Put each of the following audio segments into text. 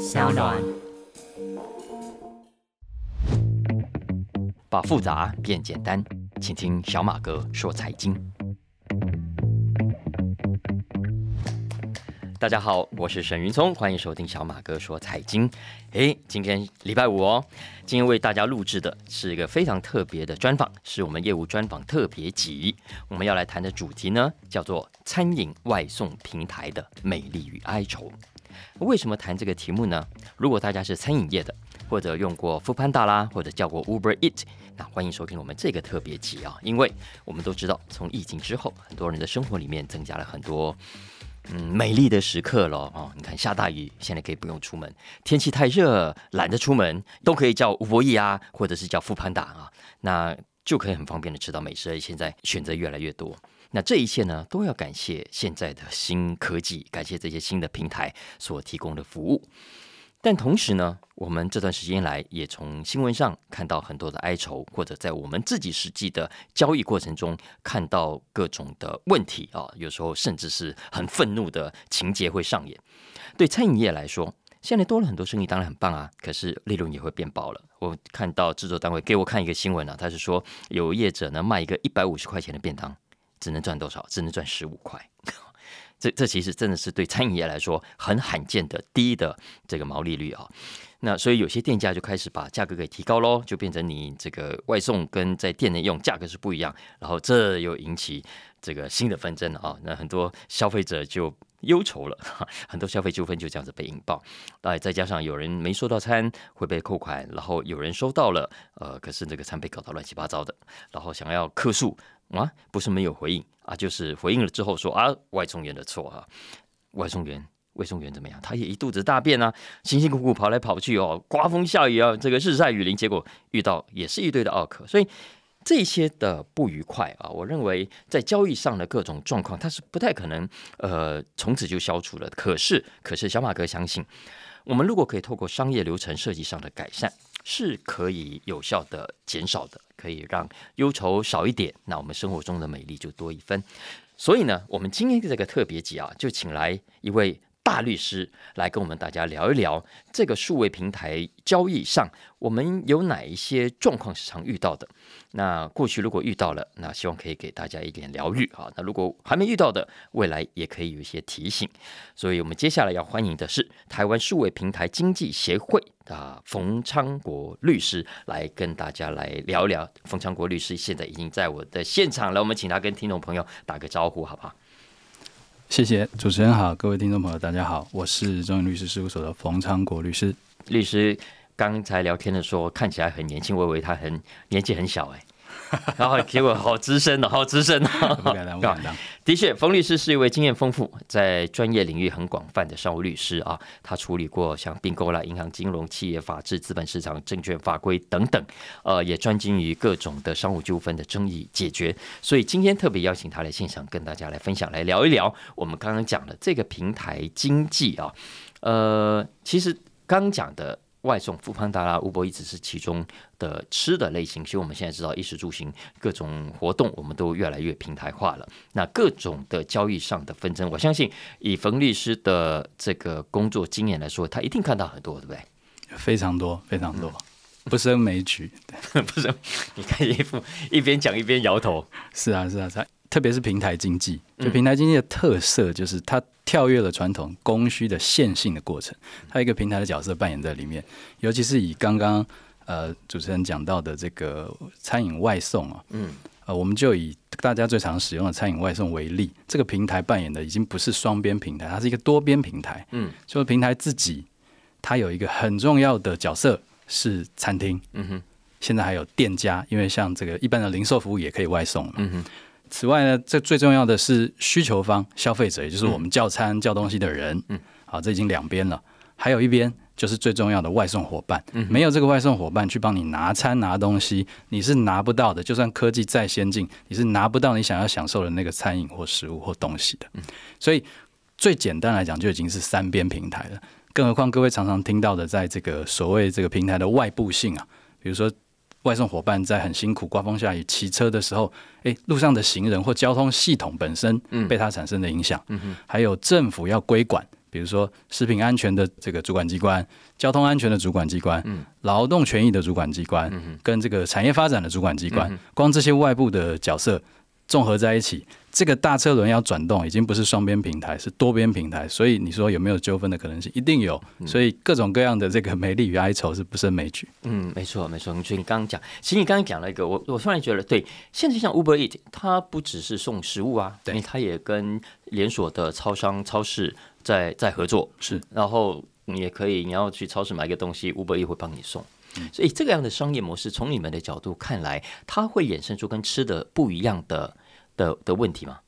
小暖。把复杂变简单，请听小马哥说财经。大家好，我是沈云聪，欢迎收听小马哥说财经。诶，今天礼拜五哦，今天为大家录制的是一个非常特别的专访，是我们业务专访特别集。我们要来谈的主题呢，叫做餐饮外送平台的美丽与哀愁。为什么谈这个题目呢？如果大家是餐饮业的，或者用过 f o o Panda 啦，或者叫过 Uber Eat，那欢迎收听我们这个特别集啊！因为我们都知道，从疫情之后，很多人的生活里面增加了很多嗯美丽的时刻了哦。你看下大雨，现在可以不用出门；天气太热，懒得出门，都可以叫 Uber Eat 啊，或者是叫 f o o Panda 啊，那就可以很方便的吃到美食。现在选择越来越多，那这一切呢，都要感谢现在的新科技，感谢这些新的平台所提供的服务。但同时呢，我们这段时间来也从新闻上看到很多的哀愁，或者在我们自己实际的交易过程中看到各种的问题啊，有时候甚至是很愤怒的情节会上演。对餐饮业来说，现在多了很多生意，当然很棒啊，可是利润也会变薄了。我看到制作单位给我看一个新闻啊，他是说有业者呢卖一个一百五十块钱的便当，只能赚多少？只能赚十五块。这这其实真的是对餐饮业来说很罕见的低的这个毛利率啊，那所以有些店家就开始把价格给提高喽，就变成你这个外送跟在店内用价格是不一样，然后这又引起这个新的纷争啊，那很多消费者就忧愁了，很多消费纠纷就这样子被引爆，哎，再加上有人没收到餐会被扣款，然后有人收到了，呃，可是这个餐被搞到乱七八糟的，然后想要客诉。啊，不是没有回应啊，就是回应了之后说啊，外送员的错啊，外送员，外送员怎么样？他也一肚子大便啊，辛辛苦苦跑来跑去哦，刮风下雨啊，这个日晒雨淋，结果遇到也是一堆的奥克，所以这些的不愉快啊，我认为在交易上的各种状况，它是不太可能呃从此就消除了。可是，可是小马哥相信，我们如果可以透过商业流程设计上的改善。是可以有效的减少的，可以让忧愁少一点，那我们生活中的美丽就多一分。所以呢，我们今天的这个特别集啊，就请来一位。大律师来跟我们大家聊一聊这个数位平台交易上，我们有哪一些状况是常遇到的？那过去如果遇到了，那希望可以给大家一点疗愈啊。那如果还没遇到的，未来也可以有一些提醒。所以我们接下来要欢迎的是台湾数位平台经济协会的冯昌国律师来跟大家来聊聊。冯昌国律师现在已经在我的现场了，我们请他跟听众朋友打个招呼，好不好？谢谢主持人好，各位听众朋友大家好，我是中原律师事务所的冯昌国律师。律师刚才聊天的时候看起来很年轻，我以为他很年纪很小哎。然后结果好资深哦，好资深哦。不敢当，不敢当。的确，冯律师是一位经验丰富、在专业领域很广泛的商务律师啊。他处理过像并购啦、银行金融、企业法治、资本市场、证券法规等等，呃，也专精于各种的商务纠纷的争议解决。所以今天特别邀请他来现场，跟大家来分享、来聊一聊我们刚刚讲的这个平台经济啊。呃，其实刚讲的。外送、富邦达拉、乌波一直是其中的吃的类型，其实我们现在知道衣食住行各种活动，我们都越来越平台化了。那各种的交易上的纷争，我相信以冯律师的这个工作经验来说，他一定看到很多，对不对？非常多，非常多，不胜枚举。不是，你看一副一边讲一边摇头。是啊，是啊，是。特别是平台经济，就平台经济的特色就是它跳跃了传统供需的线性的过程，它一个平台的角色扮演在里面。尤其是以刚刚呃主持人讲到的这个餐饮外送啊，嗯，呃，我们就以大家最常使用的餐饮外送为例，这个平台扮演的已经不是双边平台，它是一个多边平台。嗯，就平台自己它有一个很重要的角色是餐厅。嗯哼，现在还有店家，因为像这个一般的零售服务也可以外送。嗯哼。此外呢，这最重要的是需求方消费者，也就是我们叫餐叫东西的人。嗯，好，这已经两边了，还有一边就是最重要的外送伙伴。嗯，没有这个外送伙伴去帮你拿餐拿东西，你是拿不到的。就算科技再先进，你是拿不到你想要享受的那个餐饮或食物或东西的。嗯，所以最简单来讲，就已经是三边平台了。更何况各位常常听到的，在这个所谓这个平台的外部性啊，比如说。外送伙伴在很辛苦、刮风下雨骑车的时候，诶，路上的行人或交通系统本身被它产生的影响，嗯还有政府要规管比如说食品安全的这个主管机关、交通安全的主管机关、劳动权益的主管机关，跟这个产业发展的主管机关，光这些外部的角色综合在一起。这个大车轮要转动，已经不是双边平台，是多边平台，所以你说有没有纠纷的可能性？一定有。所以各种各样的这个美丽与哀愁是不胜枚举。嗯，没错，没错。你刚刚讲，其实你刚刚讲了一个，我我突然觉得，对，现在像 Uber Eat，它不只是送食物啊，对，它也跟连锁的超商、超市在在合作，是。然后你也可以，你要去超市买个东西，Uber Eat 会帮你送。所以这个样的商业模式，从你们的角度看来，它会衍生出跟吃的不一样的的的问题吗？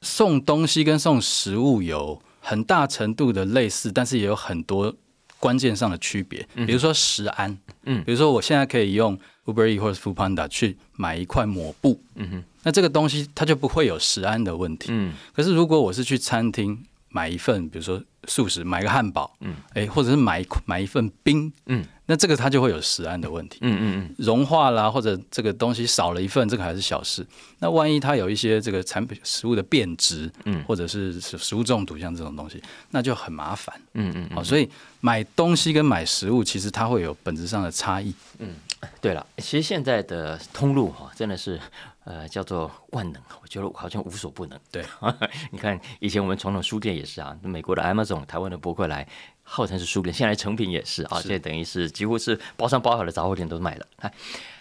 送东西跟送食物有很大程度的类似，但是也有很多关键上的区别。比如说食安，嗯，比如说我现在可以用 Uber E 或者 Food Panda 去买一块抹布，嗯哼，那这个东西它就不会有食安的问题。嗯，可是如果我是去餐厅买一份，比如说素食，买个汉堡，嗯，哎，或者是买买一份冰，嗯。那这个它就会有食安的问题，嗯嗯嗯，融化啦，或者这个东西少了一份，这个还是小事。那万一它有一些这个产品食物的变质，嗯，或者是食物中毒，像这种东西，那就很麻烦，嗯嗯。好，所以买东西跟买食物其实它会有本质上的差异。嗯，对了，其实现在的通路哈，真的是呃叫做万能，我觉得我好像无所不能。对，你看以前我们传统书店也是啊，美国的 Amazon，台湾的博客来。号称是书店，现在成品也是啊，现在等于是几乎是包上包好的杂货店都卖了。哎，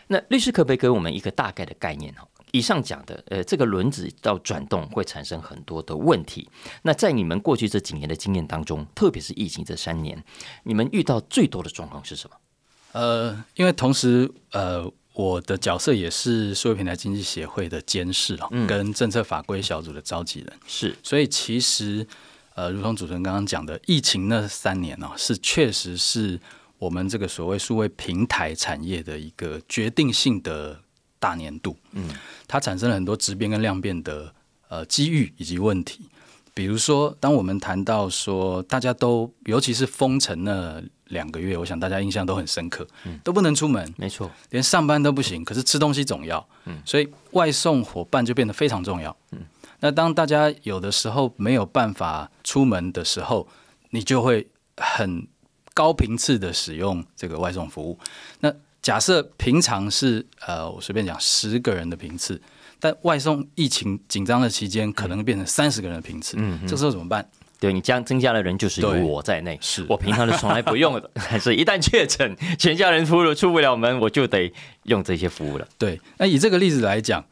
那律师可不可以给我们一个大概的概念哈？以上讲的，呃，这个轮子到转动会产生很多的问题。那在你们过去这几年的经验当中，特别是疫情这三年，你们遇到最多的状况是什么？呃，因为同时，呃，我的角色也是数位平台经济协会的监事啊，跟政策法规小组的召集人，是，所以其实。呃，如同主持人刚刚讲的，疫情那三年呢，是确实是我们这个所谓数位平台产业的一个决定性的大年度。嗯，它产生了很多质变跟量变的呃机遇以及问题。比如说，当我们谈到说，大家都尤其是封城那两个月，我想大家印象都很深刻，都不能出门，没错，连上班都不行，可是吃东西总要，嗯，所以外送伙伴就变得非常重要，嗯。那当大家有的时候没有办法出门的时候，你就会很高频次的使用这个外送服务。那假设平常是呃，我随便讲十个人的频次，但外送疫情紧张的期间，可能变成三十个人的频次。嗯，这时候怎么办？对你将增加的人就是有我在内，是我平常是从来不用的，但是一旦确诊，全家人出出不了门，我就得用这些服务了。对，那以这个例子来讲。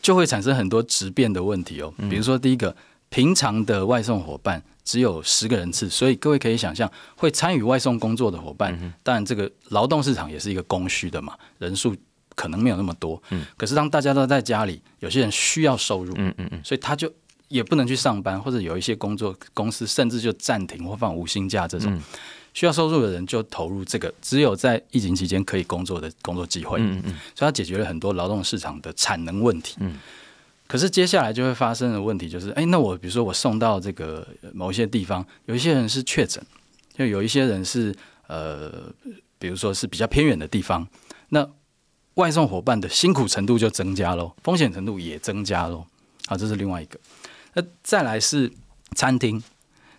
就会产生很多质变的问题哦，比如说第一个，平常的外送伙伴只有十个人次，所以各位可以想象，会参与外送工作的伙伴，当然这个劳动市场也是一个供需的嘛，人数可能没有那么多。嗯，可是当大家都在家里，有些人需要收入，嗯嗯嗯，所以他就也不能去上班，或者有一些工作公司甚至就暂停或放无薪假这种。需要收入的人就投入这个只有在疫情期间可以工作的工作机会，嗯嗯，所以他解决了很多劳动市场的产能问题。嗯，可是接下来就会发生的问题就是，哎，那我比如说我送到这个某一些地方，有一些人是确诊，就有一些人是呃，比如说是比较偏远的地方，那外送伙伴的辛苦程度就增加喽，风险程度也增加喽。好，这是另外一个。那再来是餐厅。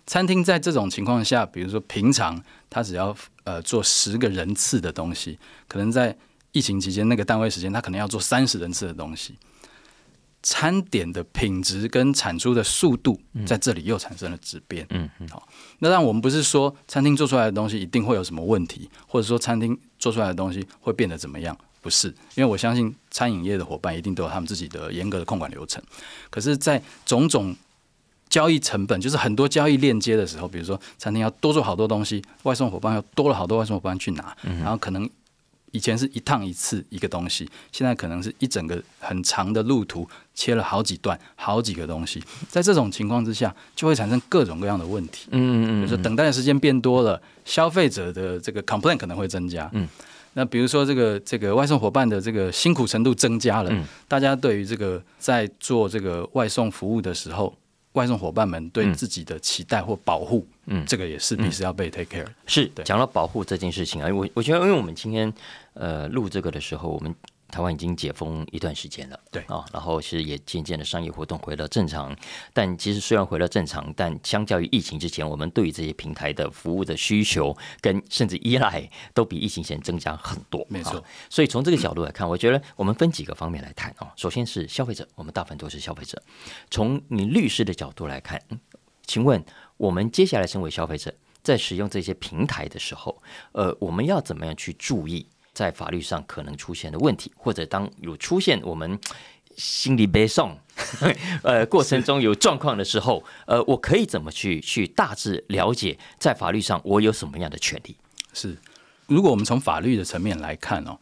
餐厅在这种情况下，比如说平常他只要呃做十个人次的东西，可能在疫情期间那个单位时间，他可能要做三十人次的东西。餐点的品质跟产出的速度在这里又产生了质变。嗯嗯，好，那让我们不是说餐厅做出来的东西一定会有什么问题，或者说餐厅做出来的东西会变得怎么样？不是，因为我相信餐饮业的伙伴一定都有他们自己的严格的控管流程。可是，在种种交易成本就是很多交易链接的时候，比如说餐厅要多做好多东西，外送伙伴要多了好多外送伙伴去拿，然后可能以前是一趟一次一个东西，现在可能是一整个很长的路途切了好几段好几个东西，在这种情况之下，就会产生各种各样的问题。嗯嗯嗯，比如说等待的时间变多了，消费者的这个 complaint 可能会增加。嗯，那比如说这个这个外送伙伴的这个辛苦程度增加了，大家对于这个在做这个外送服务的时候。外送伙伴们对自己的期待或保护，嗯，这个也势必是要被 take care。是讲到保护这件事情啊，我我觉得，因为我们今天呃录这个的时候，我们台湾已经解封一段时间了，对啊，然后其实也渐渐的商业活动回了正常，但其实虽然回了正常，但相较于疫情之前，我们对于这些平台的服务的需求跟甚至依赖都比疫情前增加很多，没错啊。所以从这个角度来看，我觉得我们分几个方面来谈啊。首先是消费者，我们大部分都是消费者。从你律师的角度来看，嗯请问我们接下来身为消费者，在使用这些平台的时候，呃，我们要怎么样去注意在法律上可能出现的问题，或者当有出现我们心理悲伤，呃，过程中有状况的时候，呃，我可以怎么去去大致了解在法律上我有什么样的权利？是，如果我们从法律的层面来看哦，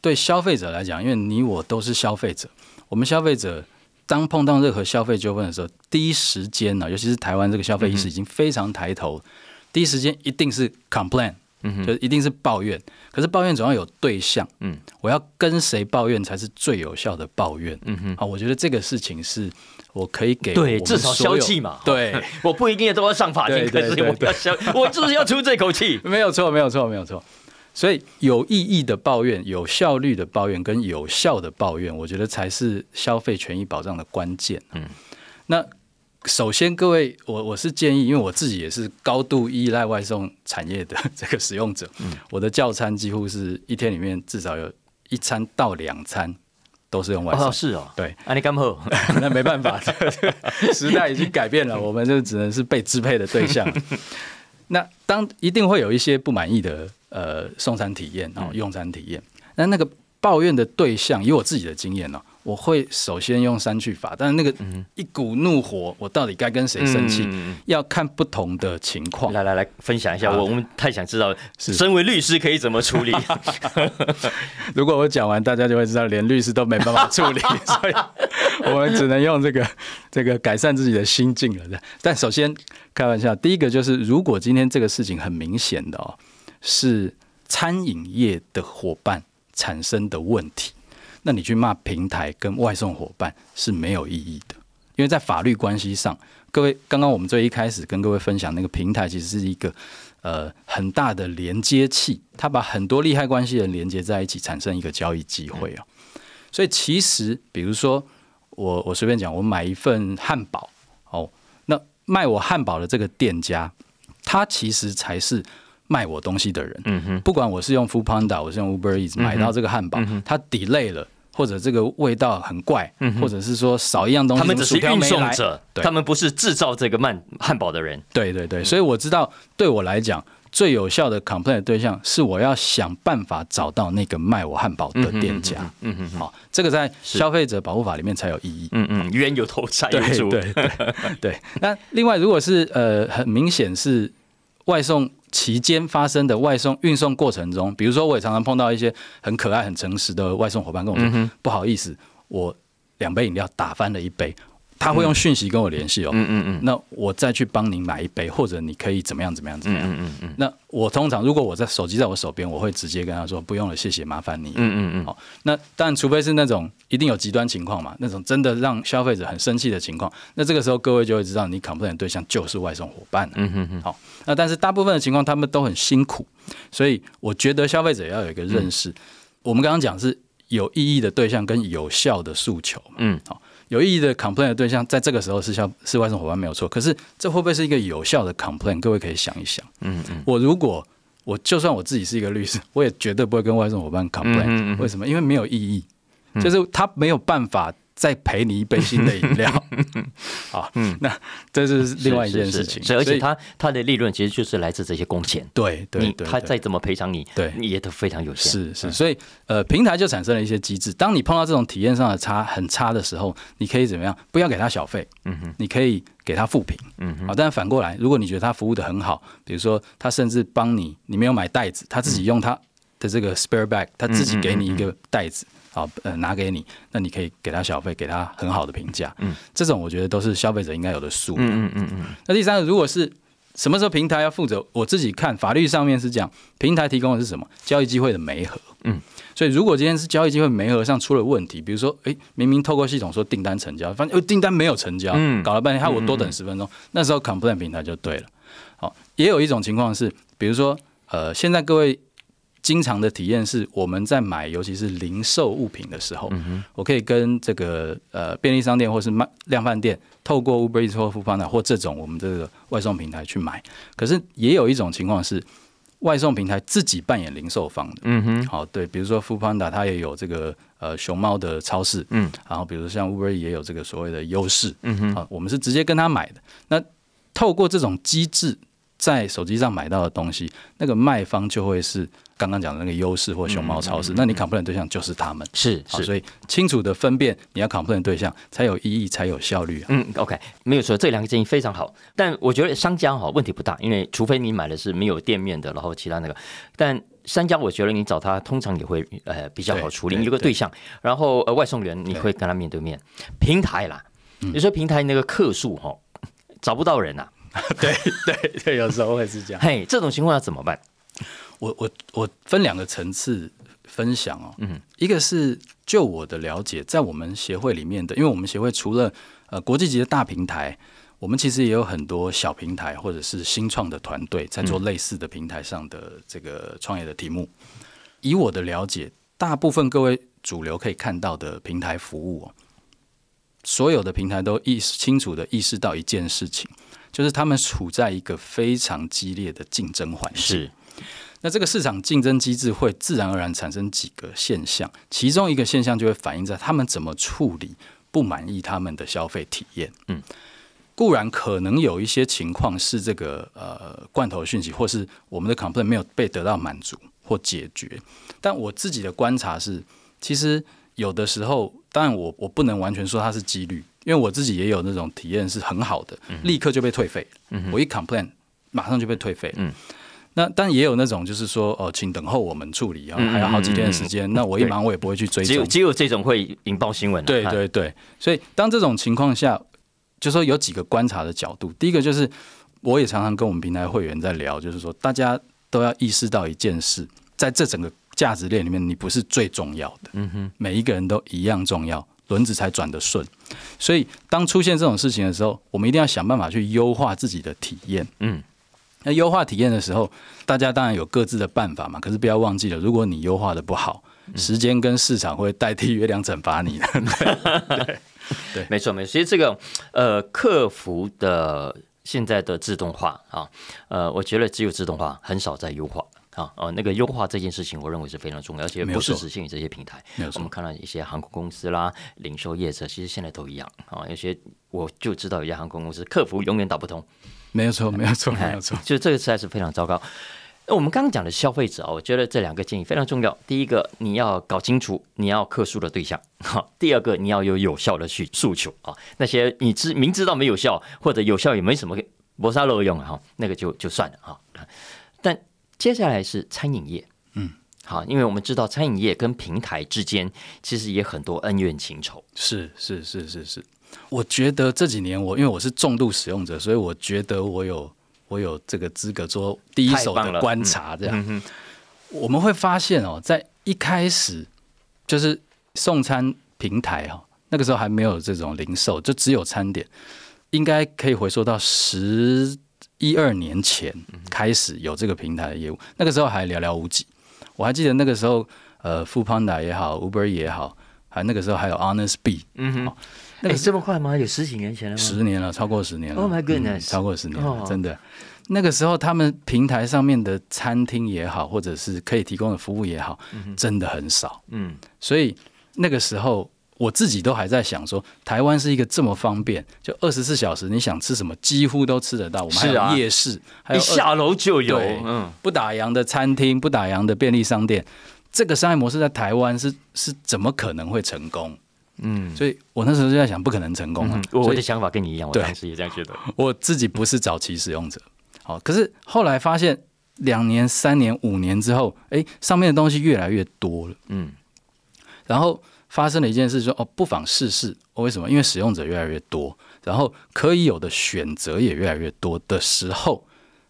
对消费者来讲，因为你我都是消费者，我们消费者当碰到任何消费纠纷的时候，第一时间呢，尤其是台湾这个消费意识已经非常抬头，第一时间一定是 complain，嗯就一定是抱怨。可是抱怨总要有对象，嗯，我要跟谁抱怨才是最有效的抱怨。嗯哼，啊，我觉得这个事情是我可以给对，至少消气嘛。对，我不一定都要上法庭，可是对我要消，我就是要出这口气。没有错，没有错，没有错。所以有意义的抱怨、有效率的抱怨跟有效的抱怨，我觉得才是消费权益保障的关键。嗯，那首先各位，我我是建议，因为我自己也是高度依赖外送产业的这个使用者，嗯我的教餐几乎是一天里面至少有一餐到两餐都是用外送。哦，是哦，对，啊，你干好？那没办法，时代已经改变了，我们就只能是被支配的对象。那当一定会有一些不满意的呃送餐体验哦，用餐体验。那那个抱怨的对象，以我自己的经验呢、我会首先用删去法，但是那个一股怒火，我到底该跟谁生气，要看不同的情况。来来来，分享一下，我我们太想知道，是身为律师可以怎么处理？如果我讲完，大家就会知道，连律师都没办法处理，所以我们只能用这个这个改善自己的心境了。但首先开玩笑，第一个就是，如果今天这个事情很明显的哦，是餐饮业的伙伴产生的问题，那你去骂平台跟外送伙伴是没有意义的，因为在法律关系上，各位刚刚我们最一开始跟各位分享那个平台，其实是一个呃很大的连接器，它把很多利害关系人连接在一起，产生一个交易机会哦。所以其实，比如说我我随便讲，我买一份汉堡哦，那卖我汉堡的这个店家，他其实才是卖我东西的人。嗯哼，不管我是用 Food Panda，我是用 Uber Eats 买到这个汉堡，它 delay 了，或者这个味道很怪，或者是说少一样东西，他们只是运送者，他们不是制造这个慢汉堡的人。对对对，所以我知道，对我来讲，最有效的 complaint 的对象是我要想办法找到那个卖我汉堡的店家。嗯哼哼，好，这个在消费者保护法里面才有意义。嗯嗯，冤有头债有主。对对对对。那另外，如果是呃很明显是外送期间发生的外送运送过程中，比如说我也常常碰到一些很可爱、很诚实的外送伙伴跟我说，不好意思，我两杯饮料打翻了一杯，他会用讯息跟我联系哦。嗯嗯嗯那我再去帮您买一杯，或者你可以怎么样怎么样怎么样。嗯嗯嗯那我通常如果我在手机在我手边，我会直接跟他说不用了，谢谢，麻烦你。嗯嗯嗯，好，那当然，除非是那种一定有极端情况嘛，那种真的让消费者很生气的情况，那这个时候各位就会知道，你 complain 的对象就是外送伙伴嗯。嗯哼哼，好，那但是大部分的情况，他们都很辛苦，所以我觉得消费者要有一个认识。我们刚刚讲是有意义的对象跟有效的诉求嘛。嗯，好，有意义的 complain 的对象，在这个时候是像是外送伙伴没有错，可是这会不会是一个有效的 complain？各位可以想一想。嗯嗯，我如果我就算我自己是一个律师，我也绝对不会跟外送伙伴 complain。嗯嗯嗯为什么？因为没有意义，就是他没有办法再赔你一杯新的饮料。好，那这是另外一件事情。是是是而且他他的利润其实就是来自这些工钱。对对对，他再怎么赔偿你，对你也都非常有限。是是，所以呃，平台就产生了一些机制。当你碰到这种体验上的差很差的时候，你可以怎么样？不要给他小费，嗯哼，你可以给他负评，嗯哼，好。但反过来，如果你觉得他服务的很好，比如说他甚至帮你，你没有买袋子，他自己用他的这个 spare bag，他自己给你一个袋子。好，呃，拿给你，那你可以给他小费，给他很好的评价。嗯，这种我觉得都是消费者应该有的素养。嗯嗯嗯嗯，那第三个，如果是什么时候平台要负责？我自己看法律上面是讲，平台提供的是什么？交易机会的媒合。嗯，所以如果今天是交易机会媒合上出了问题，比如说，诶，明明透过系统说订单成交，反正呃订单没有成交，嗯搞了半天害我多等十分钟，那时候 complain 平台就对了。好，也有一种情况是，比如说，呃，现在各位。经常的体验是，我们在买尤其是零售物品的时候，我可以跟这个呃便利商店或是卖量贩店，透过 Uber Eats 或 f o o p a n d a 或这种我们这个外送平台去买。可是也有一种情况是，外送平台自己扮演零售方的。嗯哼，好，对，比如说 f o o p a n d a 它也有这个呃熊猫的超市，嗯，然后比如像 Uber 也有这个所谓的优势，嗯哼，好，我们是直接跟他买的。那透过这种机制，在手机上买到的东西，那个卖方就会是刚刚讲的那个优势或熊猫超市，那你 complain 对象就是他们。是是，所以清楚的分辨你要 complain 对象，才有意义，才有效率啊。嗯，OK，没有错，这两个建议非常好。但我觉得商家哈问题不大，因为除非你买的是没有店面的，然后其他那个，但商家我觉得你找他通常也会呃比较好对处理，对你有个对象，然后呃外送员你会跟他面对面，平台啦，有时候平台那个客数哈找不到人 呐、对对对，有时候会是这样。嘿，这种情况要怎么办？我我我分两个层次分享哦，嗯，一个是就我的了解，在我们协会里面的，因为我们协会除了呃国际级的大平台，我们其实也有很多小平台或者是新创的团队在做类似的平台上的这个创业的题目。以我的了解，大部分各位主流可以看到的平台服务、哦，所有的平台都意识清楚的意识到一件事情，就是他们处在一个非常激烈的竞争环境。是那这个市场竞争机制会自然而然产生几个现象，其中一个现象就会反映在他们怎么处理不满意他们的消费体验。嗯，固然可能有一些情况是这个呃罐头讯息，或是我们的 complaint 没有被得到满足或解决，但我自己的观察是，其实有的时候，当然我我不能完全说它是几率，因为我自己也有那种体验是很好的，立刻就被退费。嗯我一 complain 马上就被退费。嗯那但也有那种就是说哦，请等候我们处理啊，嗯还有好几天的时间。那我一对忙我也不会去追踪。只有只有这种会引爆新闻、啊。对对对，所以当这种情况下，就说有几个观察的角度。第一个就是，我也常常跟我们平台会员在聊，就是说大家都要意识到一件事，在这整个价值链里面，你不是最重要的，嗯哼，每一个人都一样重要，轮子才转得顺。所以当出现这种事情的时候，我们一定要想办法去优化自己的体验。嗯，那优化体验的时候，大家当然有各自的办法嘛。可是不要忘记了，如果你优化的不好，时间跟市场会代替月亮惩罚你的。没错没错。其实这个呃，客服的现在的自动化啊，呃，我觉得只有自动化，很少在优化。啊哦，那个优化这件事情，我认为是非常重要，而且不是只限于这些平台。我们，看到一些航空公司啦、零售业者，其实现在都一样啊。有些我就知道有些航空公司客服永远打不通，没有错，没有错，哎没有错。就这个实在是非常糟糕。那我们刚刚讲的消费者啊，我觉得这两个建议非常重要。第一个，你要搞清楚你要客诉的对象；好，第二个，你要有有效的去诉求啊。那些你知明知道没有效，或者有效也没什么磨砂漏用啊，哈，那个就就算了哈。但接下来是餐饮业，嗯，好，因为我们知道餐饮业跟平台之间其实也很多恩怨情仇。是是是是是，我觉得这几年我因为我是重度使用者，所以我觉得我有我有这个资格做第一手的观察。这样，我们会发现哦，在一开始就是送餐平台哈、哦，那个时候还没有这种零售，就只有餐点，应该可以回溯到十一二年前开始有这个平台的业务，那个时候还寥寥无几。我还记得那个时候，呃 o Panda 也好，Uber 也好，还那个时候还有 Honest Bee，嗯哼，那个哎这么快吗？有十几年前了吗？十年了，超过十年了。Oh my 嗯 goodness 超过十年了，哦真的。那个时候，他们平台上面的餐厅也好，或者是可以提供的服务也好，真的很少。嗯，所以那个时候，我自己都还在想说，台湾是一个这么方便，就二十四小时，你想吃什么几乎都吃得到。我们还有夜市，还有二一下楼就有，嗯，不打烊的餐厅，不打烊的便利商店。这个商业模式在台湾是是怎么可能会成功？嗯，所以我那时候就在想，不可能成功啊！所以我我的想法跟你一样，我对当时也这样觉得。我自己不是早期使用者，好，可是后来发现两年、三年、五年之后，哎，上面的东西越来越多了，嗯，然后发生了一件事说，哦，不妨试试。哦为什么？因为使用者越来越多，然后可以有的选择也越来越多的时候，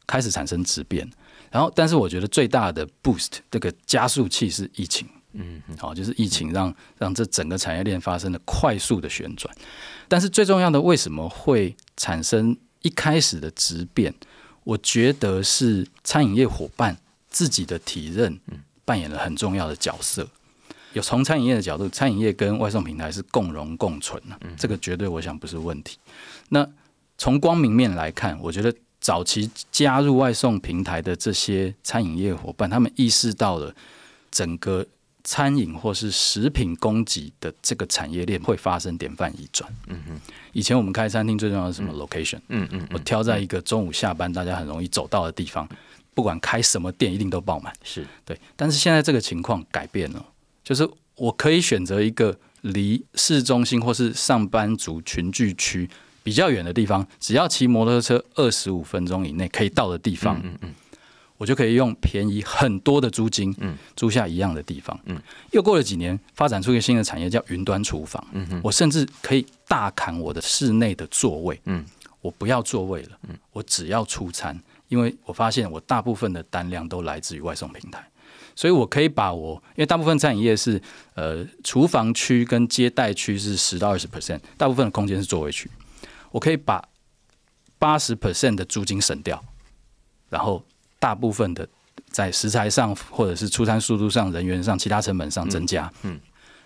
开始产生质变。然后，但是我觉得最大的 boost 这个加速器是疫情。嗯，好，就是疫情让让这整个产业链发生了快速的旋转。但是最重要的，为什么会产生一开始的质变？我觉得是餐饮业伙伴自己的体认扮演了很重要的角色。有从餐饮业的角度，餐饮业跟外送平台是共荣共存啊，这个绝对我想不是问题。那从光明面来看，我觉得早期加入外送平台的这些餐饮业伙伴，他们意识到了整个餐饮或是食品供给的这个产业链会发生典范移转。嗯哼，以前我们开餐厅最重要的是什么 location？嗯嗯，我挑在一个中午下班大家很容易走到的地方，不管开什么店一定都爆满。是对，但是现在这个情况改变了。就是我可以选择一个离市中心或是上班族群聚区比较远的地方，只要骑摩托车二十五分钟以内可以到的地方，嗯嗯，我就可以用便宜很多的租金，嗯，租下一样的地方，嗯，又过了几年，发展出一个新的产业叫云端厨房，嗯哼，我甚至可以大砍我的室内的座位，嗯，我不要座位了，嗯，我只要出餐，因为我发现我大部分的单量都来自于外送平台。所以，我可以把我，因为大部分餐饮业是，呃，厨房区跟接待区是十到二十 percent，大部分的空间是座位区，我可以把八十 percent 的租金省掉，然后大部分的在食材上或者是出餐速度上、人员上、其他成本上增加。嗯，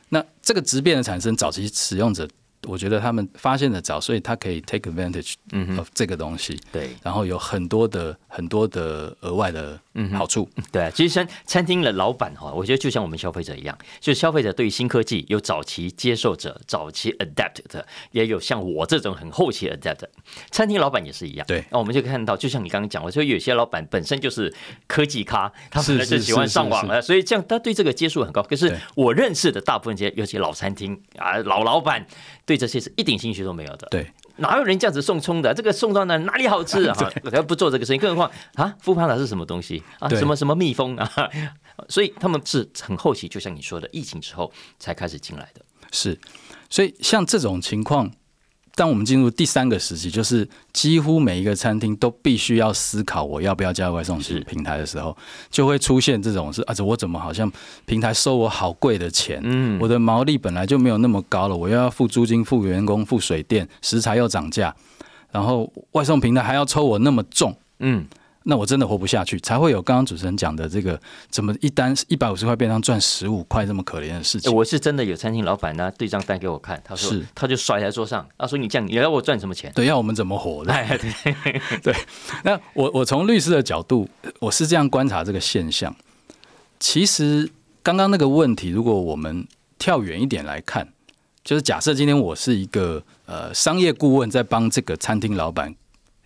那这个质变的产生，早期使用者。我觉得他们发现的早，所以他可以 take advantage of 这个东西。对，然后有很多的很多的额外的好处。对，其实餐餐厅的老板哈，我觉得就像我们消费者一样，就是消费者对于新科技有早期接受者、早期 adapt 的，也有像我这种很后期 adapt。餐厅老板也是一样。对，那我们就看到，就像你刚刚讲，我说有些老板本身就是科技咖，他本来就喜欢上网了，所以这样他对这个接触很高。可是我认识的大部分这些，尤其老餐厅啊，老老板。对这些是一点兴趣都没有的。对，哪有人这样子送葱的？这个送到哪哪里好吃啊？他不做这个生意，更何况啊，富胖达是什么东西啊？什么什么蜜蜂啊？所以他们是很后期，就像你说的，疫情之后才开始进来的。是，所以像这种情况。当我们进入第三个时期，就是几乎每一个餐厅都必须要思考我要不要加入外送平台的时候，就会出现这种是啊，我怎么好像平台收我好贵的钱？嗯，我的毛利本来就没有那么高了，我又要付租金、付员工、付水电、食材又涨价，然后外送平台还要抽我那么重，嗯。那我真的活不下去，才会有刚刚主持人讲的这个怎么一单一百五十块便当赚十五块这么可怜的事情。我是真的有餐厅老板拿对账单给我看，他说他就甩在桌上，他说你这样你要我赚什么钱？对，要我们怎么活的？对 对。那我我从律师的角度，我是这样观察这个现象。其实刚刚那个问题，如果我们跳远一点来看，就是假设今天我是一个呃商业顾问，在帮这个餐厅老板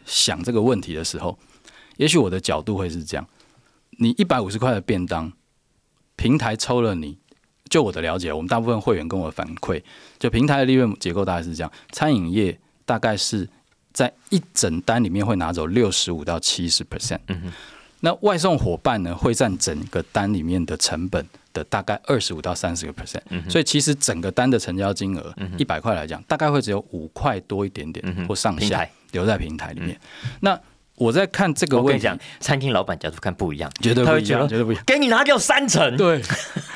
想这个问题的时候。也许我的角度会是这样：你一百五十块的便当，平台抽了你，就我的了解，我们大部分会员跟我反馈，就平台的利润结构大概是这样：餐饮业大概是在一整单里面会拿走六十五到七十 percent，嗯那外送伙伴呢会占整个单里面的成本的大概二十五到三十个 percent，所以其实整个单的成交金额一百块来讲，大概会只有五块多一点点或上下留在平台里面，那。我在看这个，我跟你讲，餐厅老板角度看不一样，绝对不一样，绝对不一样。给你拿掉三成，对，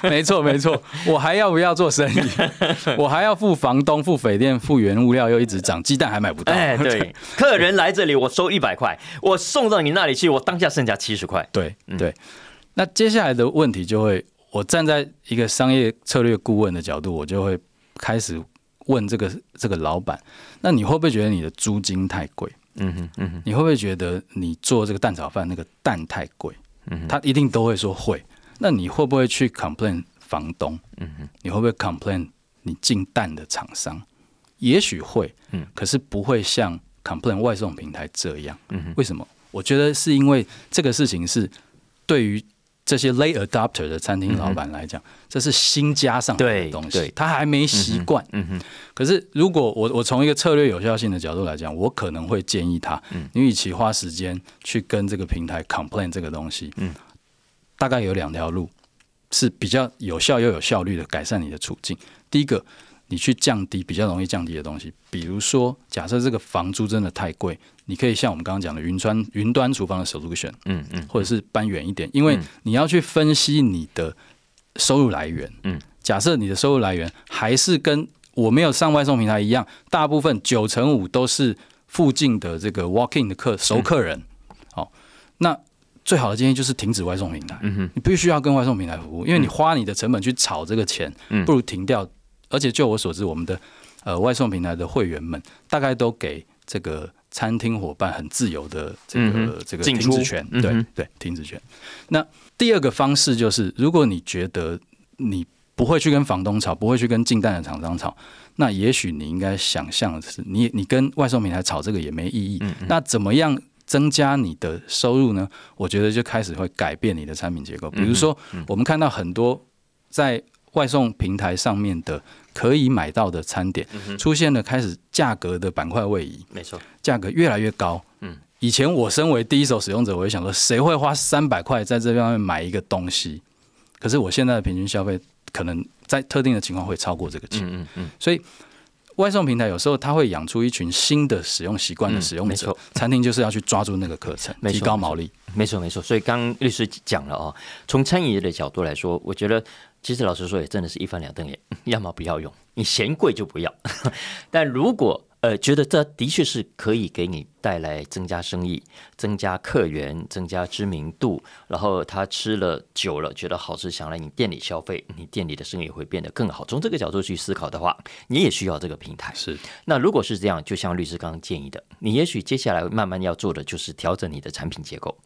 没错没错。我还要不要做生意？我还要付房东、付水电、付原物料，又一直涨，鸡蛋还买不到。哎，对，客人来这里，我收一百块，我送到你那里去，我当下剩下七十块。对对。那接下来的问题就会，我站在一个商业策略顾问的角度，我就会开始问这个这个老板，那你会不会觉得你的租金太贵？嗯哼，嗯哼，你会不会觉得你做这个蛋炒饭那个蛋太贵？嗯，他一定都会说会。那你会不会去 complain 房东？嗯哼，你会不会 complain 你进蛋的厂商？也许会，嗯，可是不会像 complain 外送平台这样。嗯哼，为什么？我觉得是因为这个事情是对于。这些 late adopter 的餐厅老板来讲，这是新加上的东西，他还没习惯。嗯哼。可是，如果我我从一个策略有效性的角度来讲，我可能会建议他，你与其花时间去跟这个平台 complain 这个东西，嗯，大概有两条路是比较有效又有效率的改善你的处境。第一个。你去降低比较容易降低的东西，比如说，假设这个房租真的太贵，你可以像我们刚刚讲的云端云端厨房的 solution，嗯嗯，或者是搬远一点，因为你要去分析你的收入来源，嗯，假设你的收入来源还是跟我没有上外送平台一样，大部分九成五都是附近的这个 walking 的客熟客人，好，那最好的建议就是停止外送平台。嗯哼，你必须要跟外送平台服务，因为你花你的成本去炒这个钱，不如停掉。而且就我所知，我们的呃外送平台的会员们大概都给这个餐厅伙伴很自由的这个这个停止权，对对，停止权。那第二个方式就是，如果你觉得你不会去跟房东吵，不会去跟进蛋的厂商吵，那也许你应该想象的是，你你跟外送平台吵这个也没意义。那怎么样？增加你的收入呢？我觉得就开始会改变你的产品结构。比如说，我们看到很多在外送平台上面的可以买到的餐点，出现了开始价格的板块位移。没错，价格越来越高。嗯，以前我身为第一手使用者，我就想说，谁会花三百块在这方面买一个东西？可是我现在的平均消费，可能在特定的情况会超过这个钱。嗯嗯嗯，所以。外送平台有时候它会养出一群新的使用习惯的使用者，餐厅就是要去抓住那个课程，提高毛利。没错，没错。所以刚律师讲了哦，从餐饮业的角度来说，我觉得其实老实说也真的是一翻两瞪眼，要么不要用，你嫌贵就不要。但如果呃，觉得这的确是可以给你带来增加生意、增加客源、增加知名度。然后他吃了久了，觉得好吃，想来你店里消费，你店里的生意会变得更好。从这个角度去思考的话，你也需要这个平台。是。那如果是这样，就像律师刚刚建议的，你也许接下来慢慢要做的就是调整你的产品结构，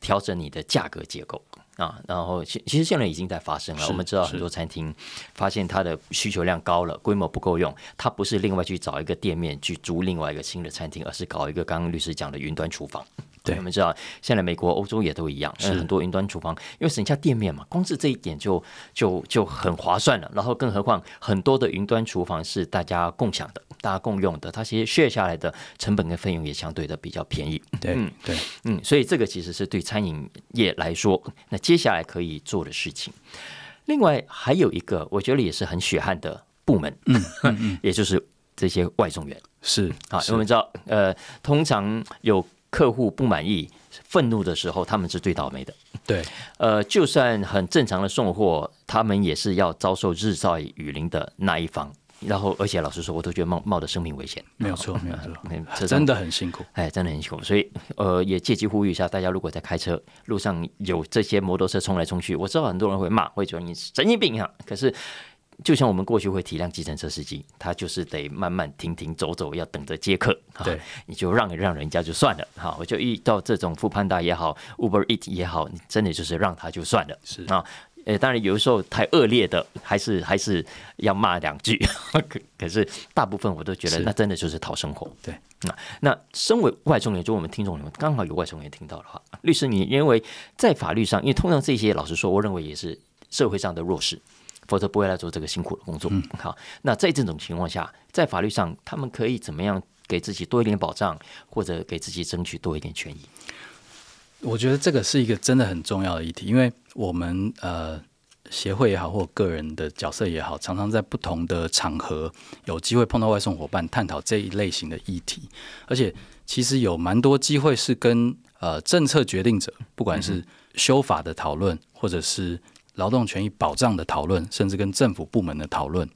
调整你的价格结构。啊，然后其其实现在已经在发生了。我们知道很多餐厅发现它的需求量高了，规模不够用，它不是另外去找一个店面去租另外一个新的餐厅，而是搞一个刚刚律师讲的云端厨房。对，我们知道现在美国、欧洲也都一样，很多云端厨房，因为省下店面嘛，光是这一点就就就很划算了。然后更何况很多的云端厨房是大家共享的、大家共用的，它其实削下来的成本跟费用也相对的比较便宜。对，嗯，对，嗯，所以这个其实是对餐饮业来说，那接下来可以做的事情。另外还有一个，我觉得也是很血汗的部门，嗯 嗯，也就是这些外送员是啊，我们知道，呃，通常有。客户不满意、愤怒的时候，他们是最倒霉的。对，呃，就算很正常的送货，他们也是要遭受日晒雨淋的那一方。然后，而且老实说，我都觉得冒冒着生命危险。没有错，没有错，真的很辛苦。哎，真的很辛苦。所以，呃，也借机呼吁一下大家，如果在开车路上有这些摩托车冲来冲去，我知道很多人会骂，会觉得你神经病啊。可是。就像我们过去会体谅计程车司机，他就是得慢慢停停走走，要等着接客。对，你就让一让人家就算了。哈，我就遇到这种富潘达也好，Uber Eat 也好，你真的就是让他就算了。是啊，呃，当然有的时候太恶劣的，还是还是要骂两句。可可是大部分我都觉得，那真的就是讨生活。对，那那身为外送员，就我们听众里面刚好有外送员听到的话，律师，你认为在法律上，因为通常这些老实说，我认为也是社会上的弱势。否则不会来做这个辛苦的工作。好，那在这种情况下，在法律上，他们可以怎么样给自己多一点保障，或者给自己争取多一点权益？我觉得这个是一个真的很重要的议题，因为我们呃协会也好，或个人的角色也好，常常在不同的场合有机会碰到外送伙伴，探讨这一类型的议题。而且其实有蛮多机会是跟呃政策决定者，不管是修法的讨论，或者是。劳动权益保障的讨论，甚至跟政府部门的讨论，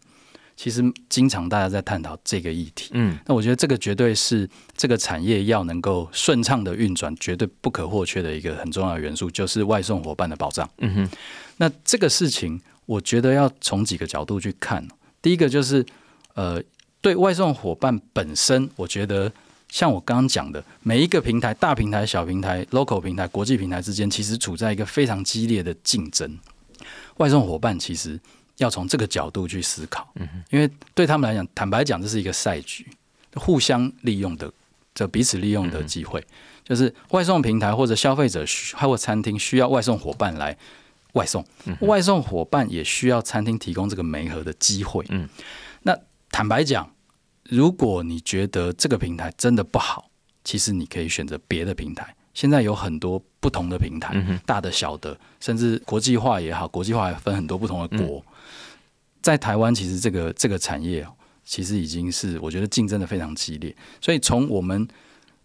其实经常大家在探讨这个议题。嗯，那我觉得这个绝对是这个产业要能够顺畅的运转，绝对不可或缺的一个很重要的元素，就是外送伙伴的保障。嗯哼，那这个事情，我觉得要从几个角度去看。第一个就是，呃，对外送伙伴本身，我觉得像我刚刚讲的，每一个平台，大平台、小平台、local 平台、国际平台之间，其实处在一个非常激烈的竞争。外送伙伴其实要从这个角度去思考，因为对他们来讲，坦白讲，这是一个赛局，互相利用的，这彼此利用的机会，就是外送平台或者消费者还有餐厅需要外送伙伴来外送，外送伙伴也需要餐厅提供这个媒合的机会。嗯，那坦白讲，如果你觉得这个平台真的不好，其实你可以选择别的平台。现在有很多不同的平台，大的、小的，甚至国际化也好，国际化分很多不同的国。在台湾，其实这个这个产业其实已经是我觉得竞争的非常激烈。所以从我们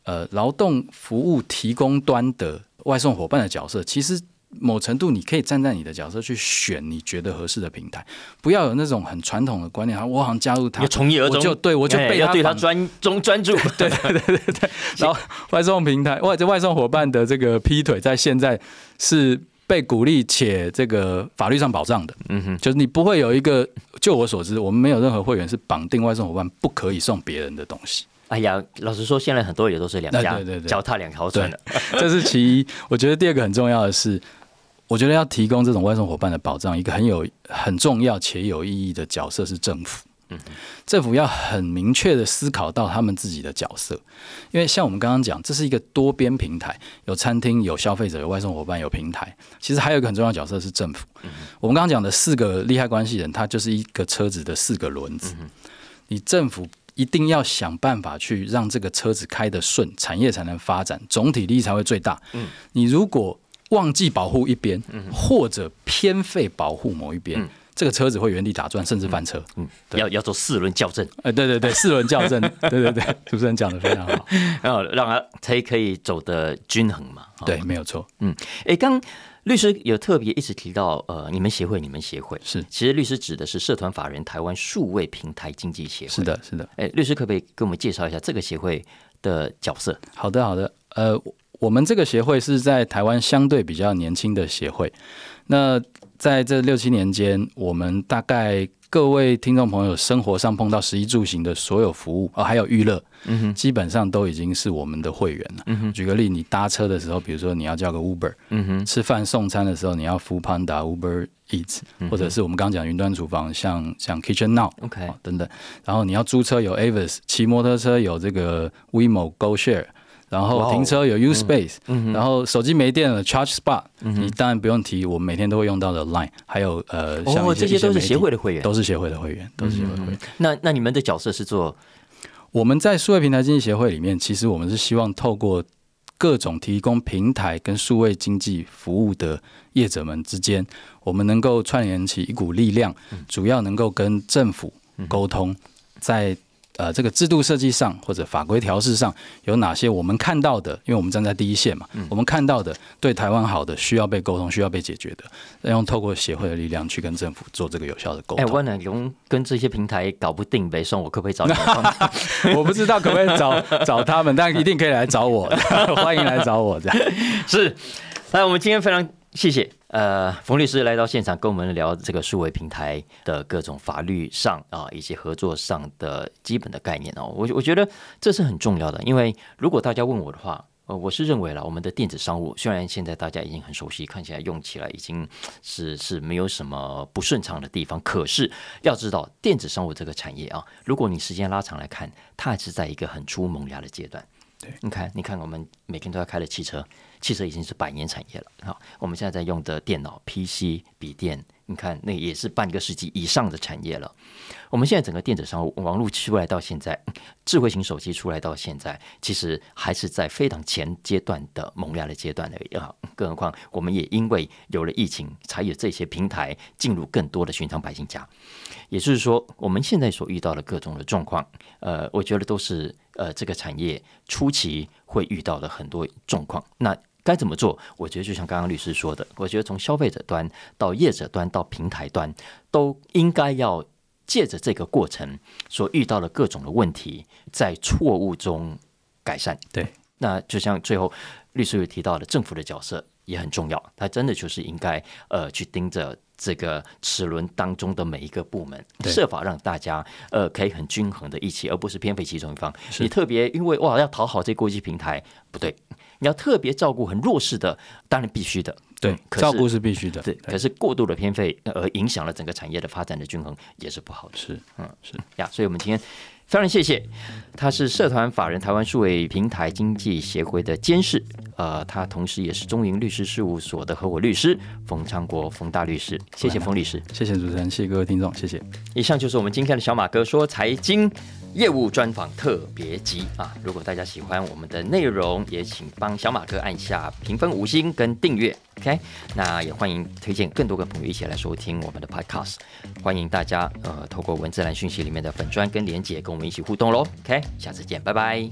呃劳动服务提供端的外送伙伴的角色，其实某程度你可以站在你的角色去选你觉得合适的平台，不要有那种很传统的观念，我好像加入他，从一而终，我就对我就被要对他专中专注，对对对对对。然后外送平台，外这外送伙伴的这个劈腿，在现在是。被鼓励且这个法律上保障的，嗯哼，就是你不会有一个，就我所知，我们没有任何会员是绑定外送伙伴不可以送别人的东西。哎呀，老实说，现在很多也都是两家脚踏两条船的，这是其一。我觉得第二个很重要的是，我觉得要提供这种外送伙伴的保障，一个很有很重要且有意义的角色是政府。嗯，政府要很明确的思考到他们自己的角色，因为像我们刚刚讲，这是一个多边平台，有餐厅、有消费者、有外送伙伴、有平台。其实还有一个很重要的角色是政府。我们刚刚讲的四个利害关系人，他就是一个车子的四个轮子。你政府一定要想办法去让这个车子开得顺，产业才能发展，总体利益才会最大。嗯，你如果忘记保护一边，或者偏废保护某一边。这个车子会原地打转，甚至翻车。嗯，要要做四轮校正。哎，对对对，四轮校正。对对对，主持人讲的非常好。然后让它才可以走的均衡嘛。对，没有错。嗯，哎，刚律师有特别一直提到，呃，你们协会，你们协会是，其实律师指的是社团法人台湾数位平台经济协会。是的，是的。哎，律师可不可以给我们介绍一下这个协会的角色？好的，好的。呃，我们这个协会是在台湾相对比较年轻的协会。那在这六七年间，我们大概各位听众朋友生活上碰到食衣住行的所有服务，哦，还有娱乐，嗯哼，基本上都已经是我们的会员了。嗯哼，举个例，你搭车的时候，比如说你要叫个 Uber，嗯哼，吃饭送餐的时候，你要付 Panda、Uber Eats，或者是我们刚刚讲云端厨房，像像 Kitchen Now，OK，等等。然后你要租车有 Avis，骑摩托车有这个 WeMo Go Share。然后停车有 U Space，然后手机没电了 Charge Spot，你当然不用提，我们每天都会用到的 Line，还有呃，像这些都是协会的会员，都是协会的会员，都是协会会员。那那你们的角色是做？我们在数位平台经济协会里面，其实我们是希望透过各种提供平台跟数位经济服务的业者们之间，我们能够串联起一股力量，主要能够跟政府沟通，在。呃，这个制度设计上或者法规调试上有哪些我们看到的？因为我们站在第一线嘛，我们看到的对台湾好的，需要被沟通、需要被解决的，要用透过协会的力量去跟政府做这个有效的沟通。哎，万能龙跟这些平台搞不定，呗，算我可不可以找你？我不知道可不可以找找他们，但一定可以来找我，欢迎来找我。这样 是。来，我们今天非常。谢谢，呃，冯律师来到现场跟我们聊这个数位平台的各种法律上啊，以及合作上的基本的概念哦。我我觉得这是很重要的，因为如果大家问我的话，呃，我是认为了我们的电子商务虽然现在大家已经很熟悉，看起来用起来已经是是没有什么不顺畅的地方，可是要知道电子商务这个产业啊，如果你时间拉长来看，它还是在一个很出萌芽的阶段。对，你看，你看，我们每天都要开的汽车。汽车已经是百年产业了，好，我们现在在用的电脑、PC、笔电，你看那也是半个世纪以上的产业了。我们现在整个电子商务网络出来到现在，智慧型手机出来到现在，其实还是在非常前阶段的萌芽的阶段而已啊。更何况，我们也因为有了疫情，才有这些平台进入更多的寻常百姓家。也就是说，我们现在所遇到的各种的状况，呃，我觉得都是呃这个产业初期会遇到的很多状况。那该怎么做？我觉得就像刚刚律师说的，我觉得从消费者端到业者端到平台端，都应该要借着这个过程所遇到的各种的问题，在错误中改善。对，那就像最后律师有提到的，政府的角色也很重要，他真的就是应该呃去盯着这个齿轮当中的每一个部门，设法让大家呃可以很均衡的一起，而不是偏废其中一方。你特别因为哇要讨好这国际平台，不对。你要特别照顾很弱势的，当然必须的，对，照顾是必须的，对。可是过度的偏废而影响了整个产业的发展的均衡，也是不好的。是，嗯，是呀。所以我们今天非常谢谢，他是社团法人台湾数位平台经济协会的监事，呃，他同时也是中银律师事务所的合伙律师冯昌国冯大律师。谢谢冯律师，谢谢主持人，谢谢各位听众，谢谢。以上就是我们今天的小马哥说财经。业务专访特别集啊！如果大家喜欢我们的内容，也请帮小马哥按下评分五星跟订阅。OK，那也欢迎推荐更多个朋友一起来收听我们的 Podcast。欢迎大家呃透过文字栏讯息里面的粉砖跟连结跟我们一起互动喽。OK，下次见，拜拜。